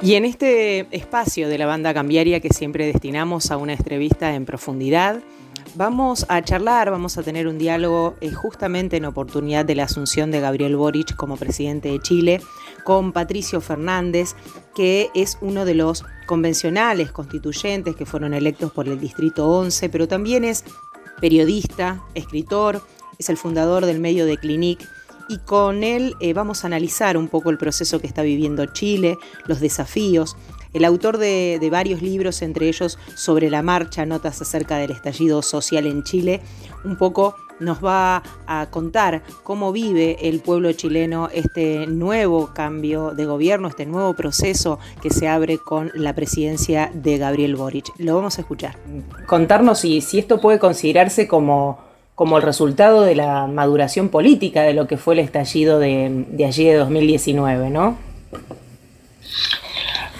Y en este espacio de la banda cambiaria que siempre destinamos a una entrevista en profundidad, vamos a charlar, vamos a tener un diálogo eh, justamente en oportunidad de la asunción de Gabriel Boric como presidente de Chile con Patricio Fernández, que es uno de los convencionales constituyentes que fueron electos por el Distrito 11, pero también es periodista, escritor, es el fundador del medio de Clinic y con él eh, vamos a analizar un poco el proceso que está viviendo Chile, los desafíos. El autor de, varios libros, entre ellos sobre la marcha, notas acerca del estallido social en Chile, un poco nos va a contar cómo vive el pueblo chileno este nuevo cambio de gobierno, este nuevo proceso que se abre con la presidencia de Gabriel Boric. Lo vamos a escuchar. Contarnos si, si esto puede considerarse como como el resultado de la maduración política de lo que fue el estallido de, allí de 2019, ¿no?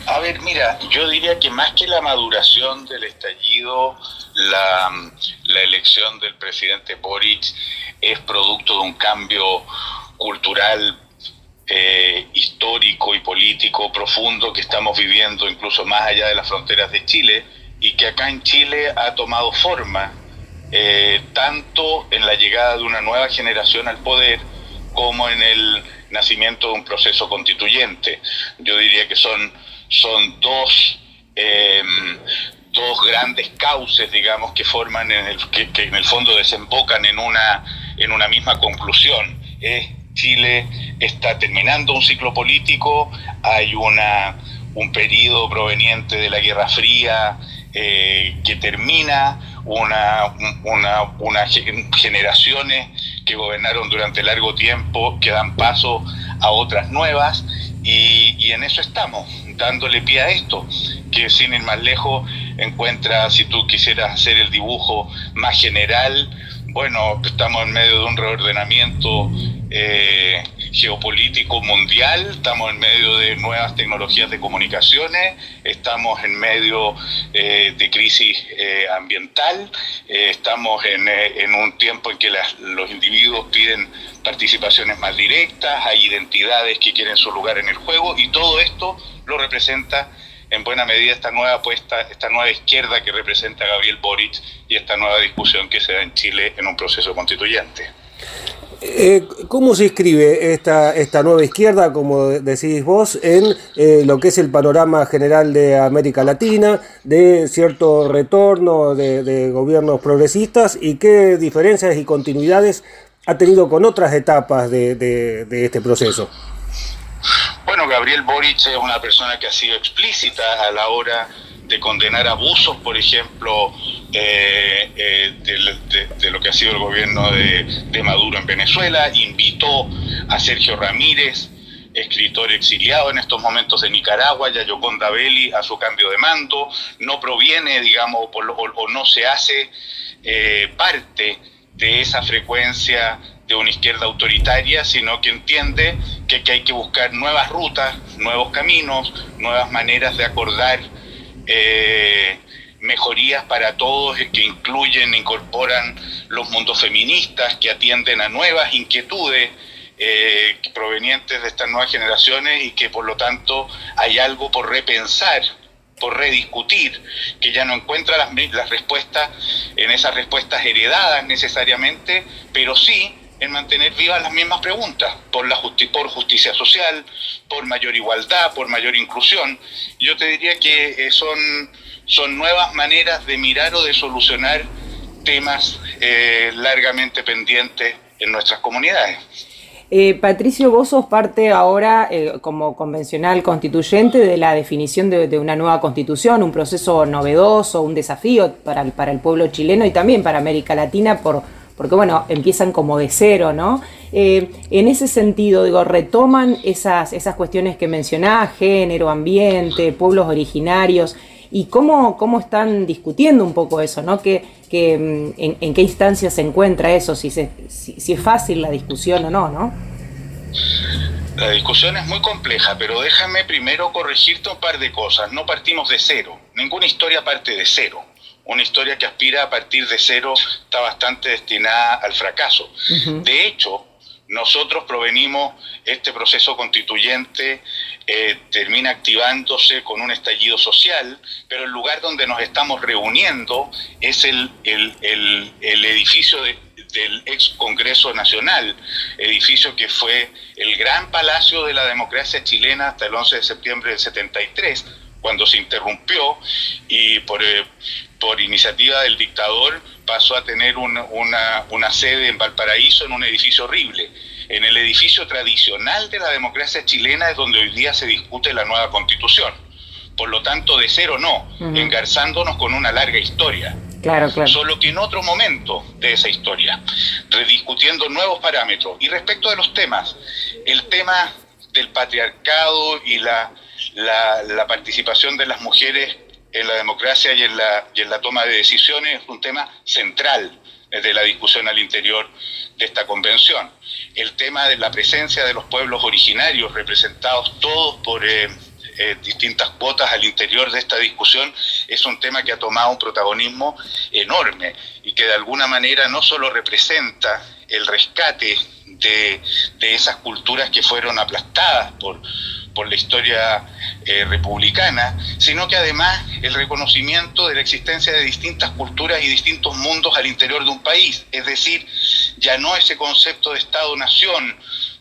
A ver, mira, yo diría que más que la maduración del estallido, la, elección del presidente Boric es producto de un cambio cultural eh, histórico y político profundo que estamos viviendo incluso más allá de las fronteras de Chile y que acá en Chile ha tomado forma eh, tanto en la llegada de una nueva generación al poder como en el nacimiento de un proceso constituyente. Yo diría que son, son dos, em, dos grandes cauces, digamos, que forman, en el, que, en el fondo desembocan en una, en una misma conclusión. Chile está terminando un ciclo político, hay una, un periodo proveniente de la Guerra Fría eh, que termina, una, una, una, generaciones que gobernaron durante largo tiempo, que dan paso a otras nuevas, y, en eso estamos, dándole pie a esto, que sin ir más lejos encuentra, si tú quisieras hacer el dibujo más general, bueno, estamos en medio de un reordenamiento eh, geopolítico mundial, estamos en medio de nuevas tecnologías de comunicaciones, estamos en medio eh, de crisis eh, ambiental, estamos en, un tiempo en que los individuos piden participaciones más directas, hay identidades que quieren su lugar en el juego y todo esto lo representa en buena medida esta nueva apuesta, esta nueva izquierda que representa Gabriel Boric y esta nueva discusión que se da en Chile en un proceso constituyente. Eh, ¿Cómo se inscribe esta, esta nueva izquierda, como decís vos, en eh, lo que es el panorama general de América Latina, de cierto retorno de, gobiernos progresistas y qué diferencias y continuidades ha tenido con otras etapas de, de este proceso? Bueno, Gabriel Boric es una persona que ha sido explícita a la hora de condenar abusos, por ejemplo, eh, eh, de, lo que ha sido el gobierno de, Maduro en Venezuela, invitó a Sergio Ramírez, escritor exiliado en estos momentos de Nicaragua, y a Yoconda Belli a su cambio de mando, no proviene, digamos, o, no se hace eh, parte de esa frecuencia de una izquierda autoritaria, sino que entiende que, hay que buscar nuevas rutas, nuevos caminos, nuevas maneras de acordar eh, mejorías para todos que incluyen, incorporan los mundos feministas, que atienden a nuevas inquietudes eh, provenientes de estas nuevas generaciones y que por lo tanto hay algo por repensar por rediscutir, que ya no encuentra las, las respuestas en esas respuestas heredadas necesariamente, pero sí en mantener vivas las mismas preguntas, por, la por justicia social, por mayor igualdad, por mayor inclusión. Yo te diría que eh, son, son nuevas maneras de mirar o de solucionar temas eh, largamente pendientes en nuestras comunidades. Eh, Patricio, vos sos parte ahora, como convencional constituyente, de la definición de, una nueva constitución, un proceso novedoso, un desafío para para el pueblo chileno y también para América Latina por, porque bueno, empiezan como de cero, ¿no? Eh, en ese sentido, digo, retoman esas, esas cuestiones que mencionaba, género, ambiente, pueblos originarios, y cómo, cómo están discutiendo un poco eso, ¿no? Que, mm, en, qué instancia se encuentra eso, si, si, es fácil la discusión o no, ¿no? La discusión es muy compleja, pero déjame primero corregirte un par de cosas. No partimos de cero. Ninguna historia parte de cero una historia que aspira a partir de cero está bastante destinada al fracaso. De hecho, nosotros provenimos, este proceso constituyente eh, termina activándose con un estallido social, pero el lugar donde nos estamos reuniendo es el, el, edificio del ex Congreso Nacional, edificio que fue el gran palacio de la democracia chilena hasta el 11 de septiembre del 73, cuando se interrumpió y por, eh, por iniciativa del dictador pasó a tener una, una, sede en Valparaíso en un edificio horrible. En el edificio tradicional de la democracia chilena es donde hoy día se discute la nueva constitución. Por lo tanto, de cero no, engarzándonos con una larga historia. Claro, claro. Solo que en otro momento de esa historia, rediscutiendo nuevos parámetros. Y respecto de los temas, el tema del patriarcado y la, la, participación de las mujeres en la democracia y en la, toma de decisiones es un tema central de la discusión al interior de esta convención. El tema de la presencia de los pueblos originarios representados todos por eh, eh, distintas cuotas al interior de esta discusión es un tema que ha tomado un protagonismo enorme y que de alguna manera no solo representa el rescate de esas culturas que fueron aplastadas por, por la historia eh, republicana, sino que además el reconocimiento de la existencia de distintas culturas y distintos mundos al interior de un país, es decir, ya no ese concepto de Estado-nación,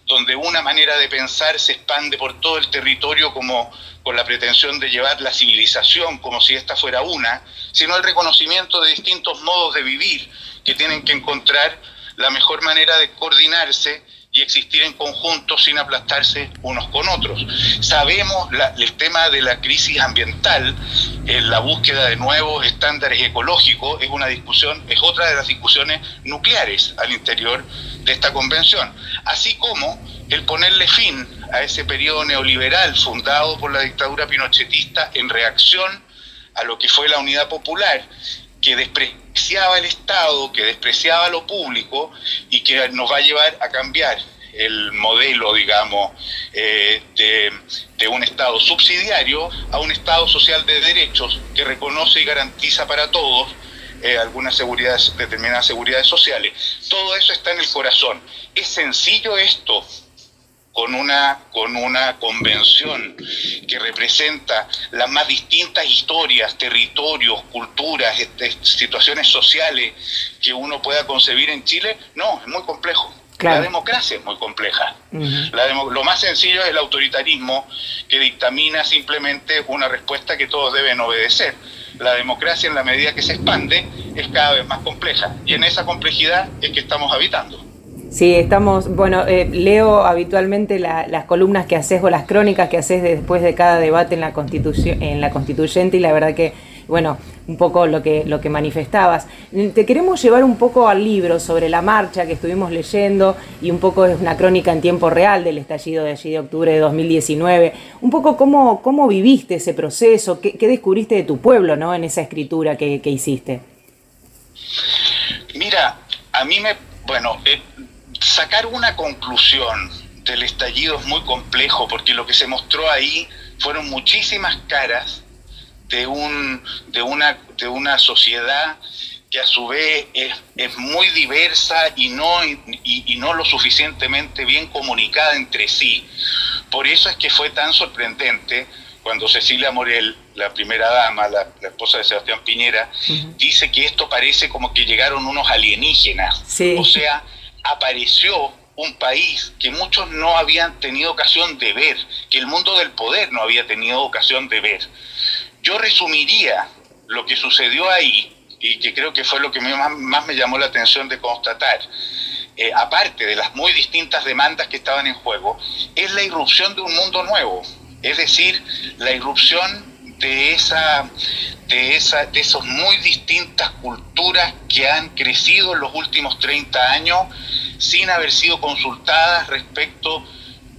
donde una manera de pensar se expande por todo el territorio como con la pretensión de llevar la civilización como si esta fuera una, sino el reconocimiento de distintos modos de vivir que tienen que encontrar la mejor manera de coordinarse y existir en conjunto sin aplastarse unos con otros. Sabemos el tema de la crisis ambiental, en la búsqueda de nuevos estándares ecológicos es una discusión, es otra de las discusiones nucleares al interior de esta convención, así como el ponerle fin a ese periodo neoliberal fundado por la dictadura pinochetista en reacción a lo que fue la unidad popular que despreciaba el Estado, que despreciaba lo público y que nos va a llevar a cambiar el modelo, digamos, eh, de, un Estado subsidiario a un Estado social de derechos que reconoce y garantiza para todos eh, algunas seguridades, determinadas seguridades sociales. Todo eso está en el corazón. Es sencillo esto, con una, con una convención que representa las más distintas historias, territorios, culturas, este, situaciones sociales que uno pueda concebir en Chile, no, es muy complejo. La democracia es muy compleja. lo más sencillo es el autoritarismo que dictamina simplemente una respuesta que todos deben obedecer. La democracia en la medida que se expande es cada vez más compleja y en esa complejidad es que estamos habitando. Sí, estamos, bueno, eh, leo habitualmente las columnas que haces o las crónicas que haces después de cada debate en la, constitución, en la constituyente y la verdad que, bueno, un poco lo que, lo que manifestabas. Te queremos llevar un poco al libro sobre la marcha que estuvimos leyendo y un poco es una crónica en tiempo real del estallido de allí de octubre de 2019. Un poco cómo, cómo viviste ese proceso, qué, descubriste de tu pueblo ¿no? en esa escritura que, hiciste. Mira, a mí me, bueno, eh, sacar una conclusión del estallido es muy complejo porque lo que se mostró ahí fueron muchísimas caras de, un, de, una, de una sociedad que a su vez es, muy diversa y no, y, no lo suficientemente bien comunicada entre sí. Por eso es que fue tan sorprendente cuando Cecilia Morel, la primera dama, la, esposa de Sebastián Piñera, dice que esto parece como que llegaron unos alienígenas. O sea, apareció un país que muchos no habían tenido ocasión de ver, que el mundo del poder no había tenido ocasión de ver. Yo resumiría lo que sucedió ahí, y que creo que fue lo que más, me llamó la atención de constatar, eh, aparte de las muy distintas demandas que estaban en juego, es la irrupción de un mundo nuevo, es decir, la irrupción de esa, de esa, de esas muy distintas culturas que han crecido en los últimos 30 años sin haber sido consultadas respecto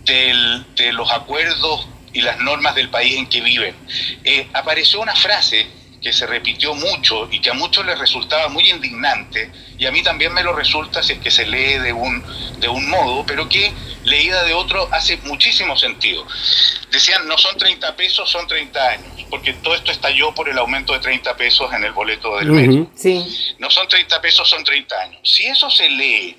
de los acuerdos y las normas del país en que viven. Eh, apareció una frase que se repitió mucho y que a muchos les resultaba muy indignante, y a mí también me lo resulta si es que se lee de un, de un modo, pero que leída de otro hace muchísimo sentido. Decían, no son 30 pesos, son 30 años, porque todo esto estalló por el aumento de 30 pesos en el boleto del metro. sí. No son 30 pesos, son 30 años. Si eso se lee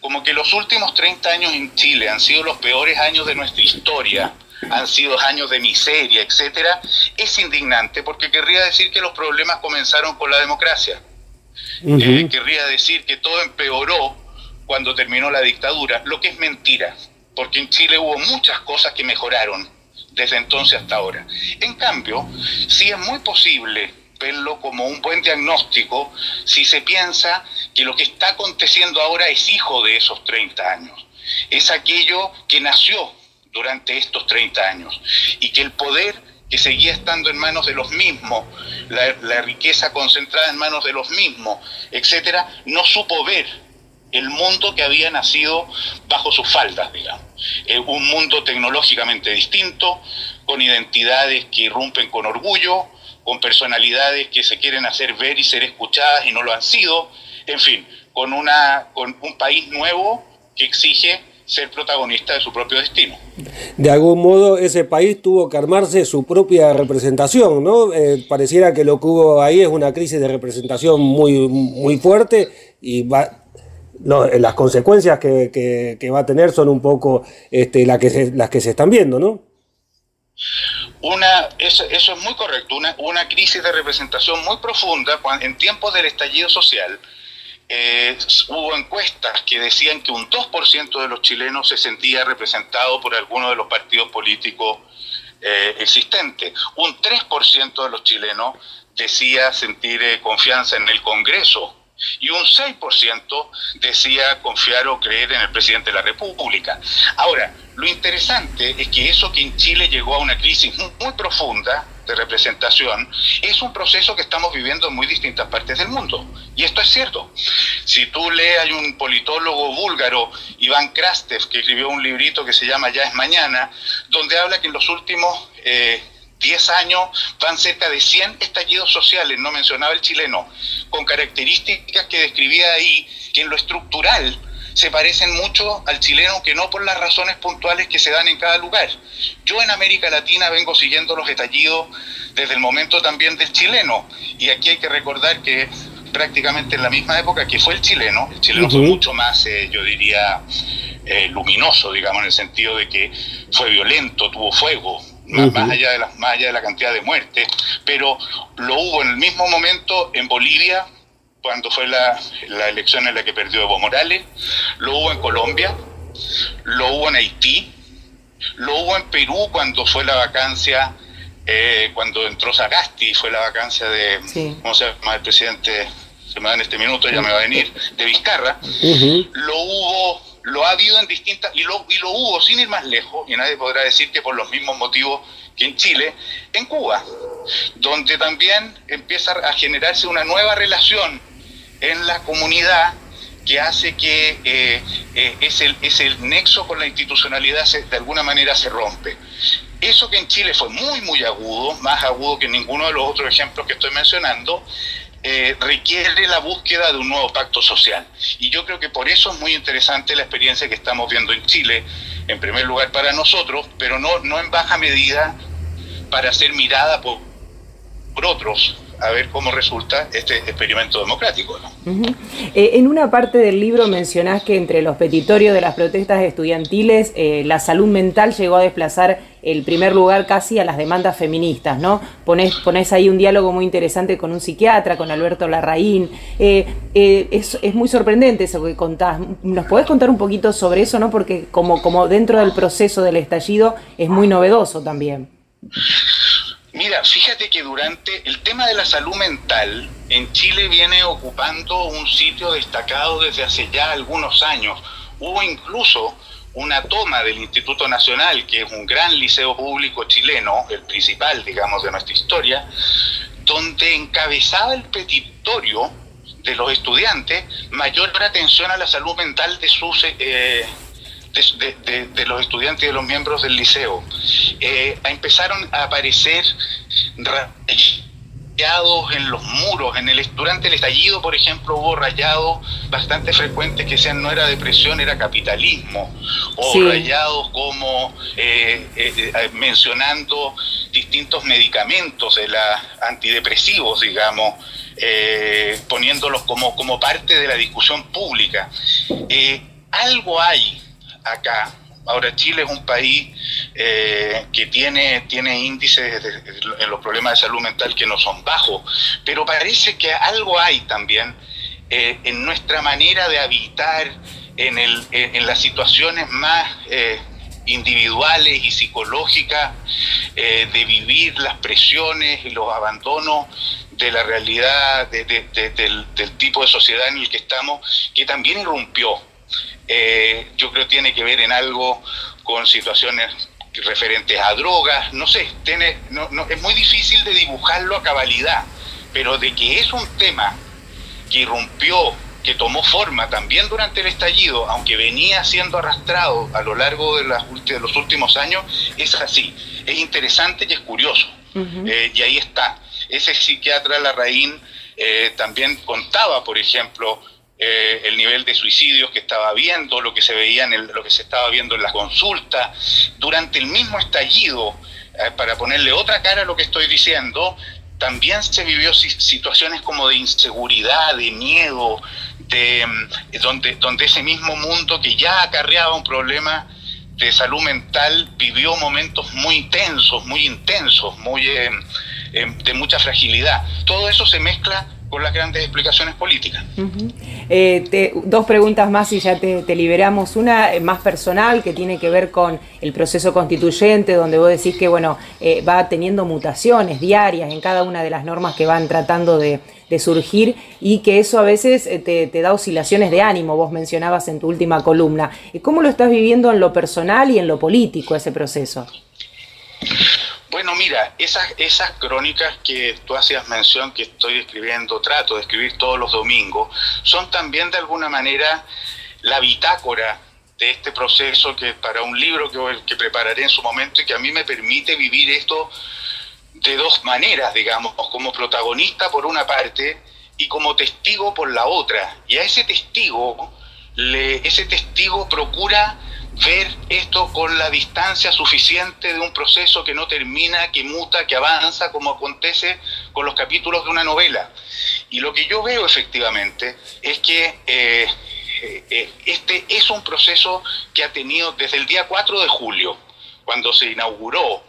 como que los últimos 30 años en Chile han sido los peores años de nuestra historia, han sido años de miseria, etcétera, es indignante porque querría decir que los problemas comenzaron con la democracia. Eh, querría decir que todo empeoró cuando terminó la dictadura, lo que es mentira, porque en Chile hubo muchas cosas que mejoraron desde entonces hasta ahora. En cambio, sí es muy posible verlo como un buen diagnóstico si se piensa que lo que está aconteciendo ahora es hijo de esos 30 años. Es aquello que nació durante estos 30 años y que el poder que seguía estando en manos de los mismos, la, riqueza concentrada en manos de los mismos, etcétera, no supo ver el mundo que había nacido bajo sus faldas, digamos. Eh, un mundo tecnológicamente distinto, con identidades que irrumpen con orgullo, con personalidades que se quieren hacer ver y ser escuchadas y no lo han sido, en fin, con, una, con un país nuevo que exige ser protagonista de su propio destino. De algún modo ese país tuvo que armarse su propia representación, ¿no? Eh, pareciera que lo que hubo ahí es una crisis de representación muy, muy fuerte y va, las consecuencias que, va a tener son un poco este, las, que las que se están viendo, ¿no? Una, eso, es muy correcto, una, una, crisis de representación muy profunda en tiempos del estallido social. Eh, hubo encuestas que decían que un 2% de los chilenos se sentía representado por alguno de los partidos políticos eh, existentes. Un 3% de los chilenos decía sentir eh, confianza en el Congreso y un 6% decía confiar o creer en el presidente de la República. Ahora, lo interesante es que eso que en Chile llegó a una crisis muy, profunda de representación es un proceso que estamos viviendo en muy distintas partes del mundo. Y esto es cierto. Si tú lees, hay un politólogo búlgaro, Iván Krastev, que escribió un librito que se llama Ya es Mañana, donde habla que en los últimos... Eh, 10 años van cerca de 100 estallidos sociales, no mencionaba el chileno, con características que describía ahí, que en lo estructural se parecen mucho al chileno, que no por las razones puntuales que se dan en cada lugar. Yo en América Latina vengo siguiendo los estallidos desde el momento también del chileno, y aquí hay que recordar que prácticamente en la misma época que fue el chileno, el chileno fue mucho más, eh, yo diría, eh, luminoso, digamos, en el sentido de que fue violento, tuvo fuego, más, allá de la, más allá de la cantidad de muertes, pero lo hubo en el mismo momento en Bolivia, cuando fue la, la elección en la que perdió Evo Morales, lo hubo en Colombia, lo hubo en Haití, lo hubo en Perú cuando fue la vacancia, eh, cuando entró Sagasti, fue la vacancia de, ¿cómo se llama el presidente? Se me da en este minuto, ya me va a venir, de Vizcarra. Lo hubo lo ha habido en distintas, y lo, y lo hubo sin ir más lejos, y nadie podrá decir que por los mismos motivos que en Chile, en Cuba, donde también empieza a generarse una nueva relación en la comunidad que hace que eh, eh, es, el, es el nexo con la institucionalidad de alguna manera se rompe. Eso que en Chile fue muy, muy agudo, más agudo que ninguno de los otros ejemplos que estoy mencionando, eh, requiere la búsqueda de un nuevo pacto social. Y yo creo que por eso es muy interesante la experiencia que estamos viendo en Chile, en primer lugar para nosotros, pero no, no en baja medida para ser mirada por, por otros a ver cómo resulta este experimento democrático. Eh, en una parte del libro mencionás que entre los petitorios de las protestas estudiantiles eh, la salud mental llegó a desplazar el primer lugar casi a las demandas feministas, ¿no? Ponés, ahí un diálogo muy interesante con un psiquiatra, con Alberto Larraín. Eh, es, es, muy sorprendente eso que contás. ¿Nos podés contar un poquito sobre eso, no? Porque como, como dentro del proceso del estallido es muy novedoso también. Mira, fíjate que durante el tema de la salud mental en Chile viene ocupando un sitio destacado desde hace ya algunos años. Hubo incluso una toma del Instituto Nacional, que es un gran liceo público chileno, el principal, digamos, de nuestra historia, donde encabezaba el petitorio de los estudiantes mayor atención a la salud mental de sus eh, de, los estudiantes y de los miembros del liceo. Eh, empezaron a aparecer rayados en los muros. En el, durante el estallido, por ejemplo, hubo rayados bastante frecuentes que sean no era depresión, era capitalismo. O rayados como eh, eh, mencionando distintos medicamentos de la antidepresivos, digamos, poniéndolos como, como parte de la discusión pública algo hay acá. Ahora Chile es un país eh, que tiene, tiene índices en los problemas de salud mental que no son bajos, pero parece que algo hay también eh, en nuestra manera de habitar, en, el, en las situaciones más eh, individuales y psicológicas, de vivir las presiones y los abandonos de la realidad del, tipo de sociedad en el que estamos, que también irrumpió. Yo creo que tiene que ver en algo con situaciones referentes a drogas, no sé, tiene, no, no, es muy difícil de dibujarlo a cabalidad, pero de que es un tema que irrumpió, que tomó forma también durante el estallido, aunque venía siendo arrastrado a lo largo de, las, de los últimos años, es así. Es interesante y es curioso. Eh, y ahí está. Ese psiquiatra Larraín eh, también contaba, por ejemplo, eh, el nivel de suicidios que estaba viendo, lo que se veía en lo que se estaba viendo en la consulta, durante el mismo estallido, eh, para ponerle otra cara a lo que estoy diciendo, también se vivió situaciones como de inseguridad, de miedo, de mm, donde, donde ese mismo mundo que ya acarreaba un problema de salud mental vivió momentos muy tensos, muy intensos, muy eh, de mucha fragilidad. Todo eso se mezcla con las grandes explicaciones políticas. Eh, dos preguntas más y ya te, liberamos. Una eh, más personal que tiene que ver con el proceso constituyente, donde vos decís que bueno eh, va teniendo mutaciones diarias en cada una de las normas que van tratando de, surgir y que eso a veces te, te, da oscilaciones de ánimo, vos mencionabas en tu última columna. ¿Cómo lo estás viviendo en lo personal y en lo político ese proceso? Bueno, mira, esas, esas crónicas que tú hacías mención, que estoy escribiendo, trato de escribir todos los domingos, son también de alguna manera la bitácora de este proceso que para un libro que, prepararé en su momento y que a mí me permite vivir esto de dos maneras, digamos, como protagonista por una parte y como testigo por la otra. Y a ese testigo, ese testigo procura ver esto con la distancia suficiente de un proceso que no termina, que muta, que avanza, como acontece con los capítulos de una novela. Y lo que yo veo efectivamente es que eh, eh, este es un proceso que ha tenido desde el día 4 de julio, cuando se inauguró,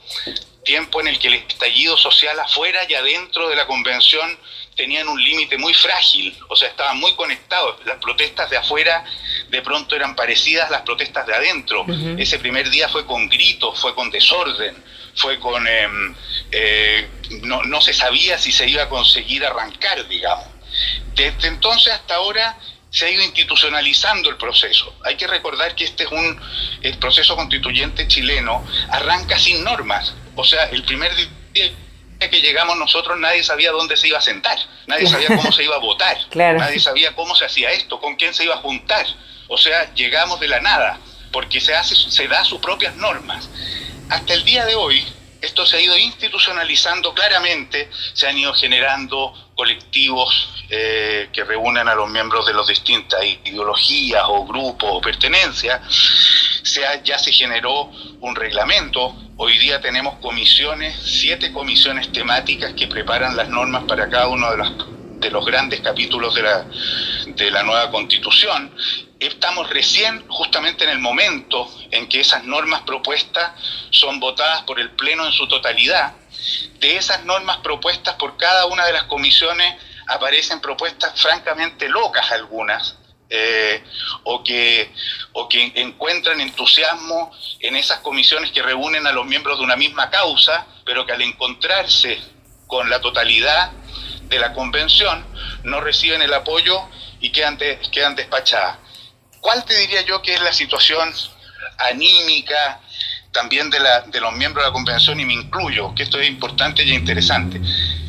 tiempo en el que el estallido social afuera y adentro de la convención tenían un límite muy frágil, o sea, estaban muy conectados. Las protestas de afuera de pronto eran parecidas a las protestas de adentro. Ese primer día fue con gritos, fue con desorden, fue con... Em, eh, no, no se sabía si se iba a conseguir arrancar, digamos. Desde entonces hasta ahora se ha ido institucionalizando el proceso. Hay que recordar que este es un el proceso constituyente chileno arranca sin normas. O sea, el primer día que llegamos nosotros nadie sabía dónde se iba a sentar, nadie sabía cómo se iba a votar, nadie sabía cómo se hacía esto, con quién se iba a juntar. O sea, llegamos de la nada, porque se, hace, se da sus propias normas. Hasta el día de hoy, esto se ha ido institucionalizando claramente, se han ido generando colectivos eh, que reúnen a los miembros de las distintas ideologías o grupos o pertenencias, ya se generó un reglamento, hoy día tenemos comisiones, siete comisiones temáticas que preparan las normas para cada uno de los, de los grandes capítulos de la, de la nueva constitución. Estamos recién justamente en el momento en que esas normas propuestas son votadas por el Pleno en su totalidad. De esas normas propuestas por cada una de las comisiones aparecen propuestas francamente locas algunas, eh, o, que, o que encuentran entusiasmo en esas comisiones que reúnen a los miembros de una misma causa, pero que al encontrarse con la totalidad de la convención no reciben el apoyo y quedan, quedan despachadas. ¿Cuál te diría yo que es la situación anímica también de, la, de los miembros de la convención y me incluyo, que esto es importante y interesante?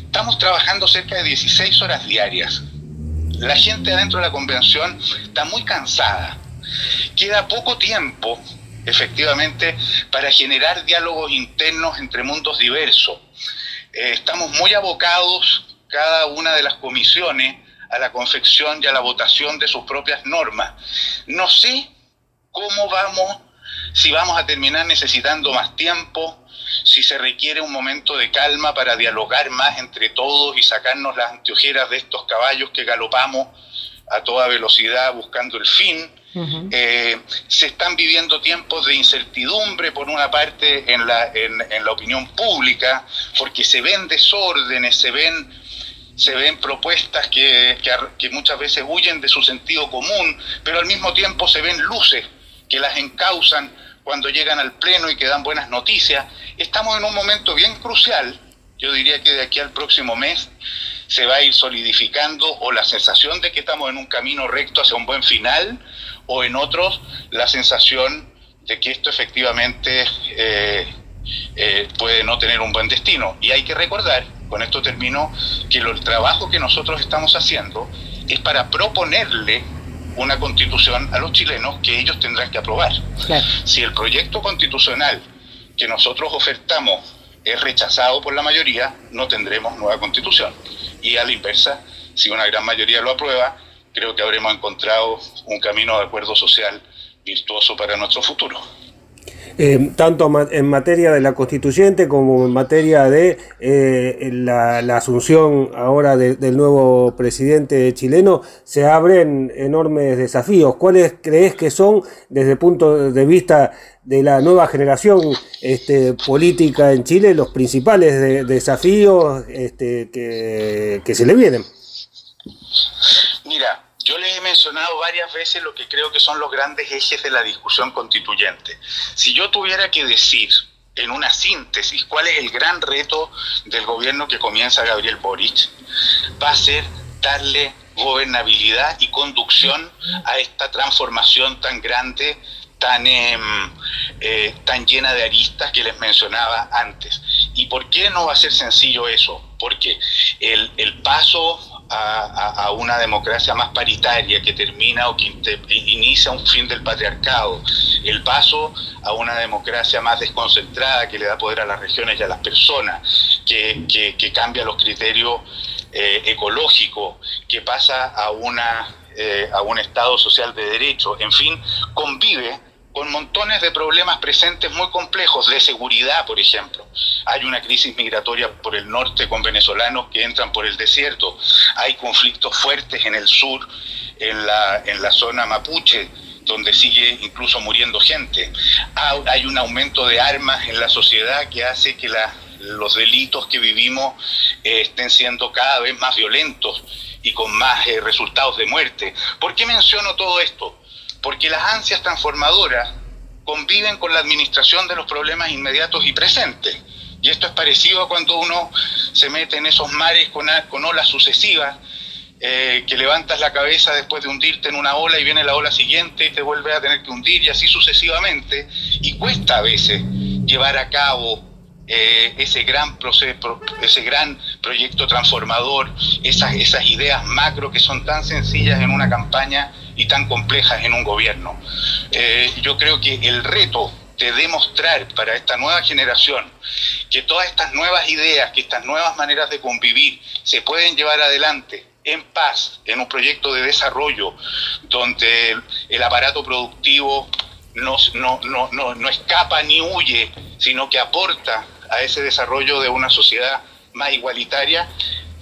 Estamos trabajando cerca de 16 horas diarias. La gente adentro de la convención está muy cansada. Queda poco tiempo, efectivamente, para generar diálogos internos entre mundos diversos. Eh, estamos muy abocados, cada una de las comisiones, a la confección y a la votación de sus propias normas. No sé cómo vamos, si vamos a terminar necesitando más tiempo, si se requiere un momento de calma para dialogar más entre todos y sacarnos las anteojeras de estos caballos que galopamos a toda velocidad buscando el fin. Eh, se están viviendo tiempos de incertidumbre por una parte en la, en, la opinión pública, porque se ven desórdenes, se ven, se ven propuestas que, que muchas veces huyen de su sentido común, pero al mismo tiempo se ven luces que las encausan cuando llegan al Pleno y que dan buenas noticias. Estamos en un momento bien crucial, yo diría que de aquí al próximo mes se va a ir solidificando o la sensación de que estamos en un camino recto hacia un buen final o en otros la sensación de que esto efectivamente eh, eh, puede no tener un buen destino. Y hay que recordar, con esto termino, que el trabajo que nosotros estamos haciendo es para proponerle una constitución a los chilenos que ellos tendrán que aprobar. Si el proyecto constitucional que nosotros ofertamos es rechazado por la mayoría, no tendremos nueva constitución. Y a la inversa, si una gran mayoría lo aprueba, creo que habremos encontrado un camino de acuerdo social virtuoso para nuestro futuro. Eh, tanto en materia de la constituyente como en materia de eh, la, asunción ahora del nuevo presidente chileno, se abren enormes desafíos. ¿Cuáles crees que son, desde el punto de vista de la nueva generación este, política en Chile, los principales desafíos este, que, que se le vienen? Mira, yo les he mencionado varias veces lo que creo que son los grandes ejes de la discusión constituyente. Si yo tuviera que decir en una síntesis cuál es el gran reto del gobierno que comienza Gabriel Boric, va a ser darle gobernabilidad y conducción a esta transformación tan grande, tan, em, eh, tan llena de aristas que les mencionaba antes. ¿Y por qué no va a ser sencillo eso? Porque el, el paso a, una democracia más paritaria que termina o que inicia un fin del patriarcado, el paso a una democracia más desconcentrada que le da poder a las regiones y a las personas, que, cambia los criterios eh, ecológicos, que pasa a, una, eh, a un Estado social de derecho, en fin, convive con montones de problemas presentes muy complejos, de seguridad, por ejemplo. Hay una crisis migratoria por el norte con venezolanos que entran por el desierto. Hay conflictos fuertes en el sur, en la, en la zona mapuche, donde sigue incluso muriendo gente. Hay un aumento de armas en la sociedad que hace que los delitos que vivimos eh, estén siendo cada vez más violentos y con más eh, resultados de muerte. ¿Por qué menciono todo esto? Porque las ansias transformadoras conviven con la administración de los problemas inmediatos y presentes. Y esto es parecido a cuando uno se mete en esos mares con, olas sucesivas, eh, que levantas la cabeza después de hundirte en una ola y viene la ola siguiente y te vuelve a tener que hundir y así sucesivamente. Y cuesta a veces llevar a cabo eh, ese gran proceso, ese gran proyecto transformador, esas, esas ideas macro que son tan sencillas en una campaña y tan complejas en un gobierno. Eh, yo creo que el reto de demostrar para esta nueva generación que todas estas nuevas ideas, que estas nuevas maneras de convivir se pueden llevar adelante en paz, en un proyecto de desarrollo donde el, aparato productivo no, no, no, no escapa ni huye, sino que aporta a ese desarrollo de una sociedad más igualitaria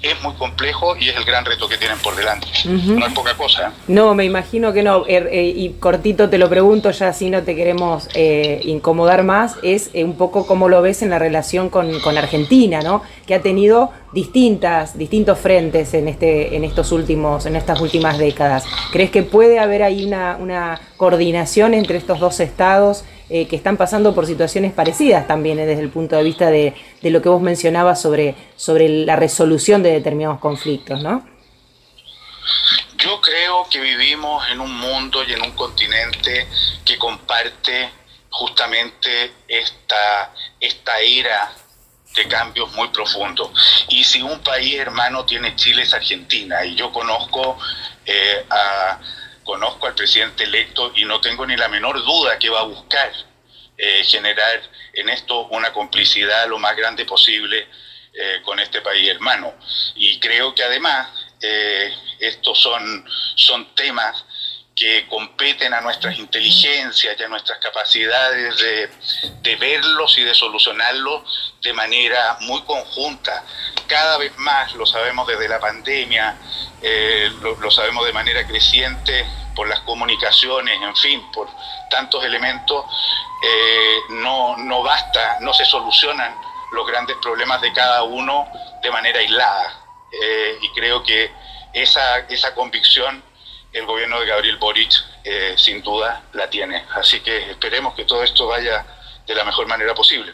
es muy complejo y es el gran reto que tienen por delante. No es poca cosa. ¿eh? No, me imagino que no. Er, eh, y cortito te lo pregunto, ya si no te queremos eh, incomodar más, es un poco cómo lo ves en la relación con, con, Argentina, ¿no? Que ha tenido distintas, distintos frentes en este, en estos últimos, en estas últimas décadas. ¿Crees que puede haber ahí una, una coordinación entre estos dos estados? Eh, que están pasando por situaciones parecidas también eh, desde el punto de vista de, lo que vos mencionabas sobre, sobre la resolución de determinados conflictos, ¿no? Yo creo que vivimos en un mundo y en un continente que comparte justamente esta, esta era de cambios muy profundos. Y si un país hermano tiene Chile es Argentina. Y yo conozco eh, a conozco al presidente electo y no tengo ni la menor duda que va a buscar eh, generar en esto una complicidad lo más grande posible eh, con este país hermano. Y creo que además eh, estos son, son temas que competen a nuestras inteligencias y a nuestras capacidades de, verlos y de solucionarlos de manera muy conjunta. cada vez más, lo sabemos desde la pandemia, eh, lo, sabemos de manera creciente por las comunicaciones, en fin, por tantos elementos, eh, no, no basta, no se solucionan los grandes problemas de cada uno de manera aislada. Eh, y creo que esa, esa convicción el gobierno de Gabriel Boric sin duda la tiene. Así que esperemos que todo esto vaya de la mejor manera posible.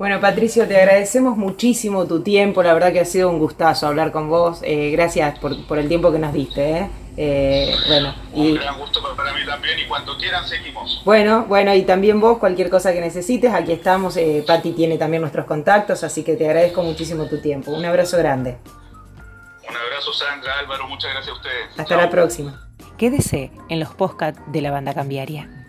Bueno, Patricio, te agradecemos muchísimo tu tiempo, la verdad que ha sido un gustazo hablar con vos, eh, gracias por, el tiempo que nos diste. ¿eh? Eh, bueno, un gran gusto para mí también y cuando quieran seguimos. Bueno, bueno, y también vos, cualquier cosa que necesites, aquí estamos, Pati tiene también nuestros contactos, así que te agradezco muchísimo tu tiempo. Un abrazo grande. Un abrazo Sandra, Álvaro, muchas gracias a ustedes. Hasta la próxima. Quédese en los podcasts de la banda cambiaria.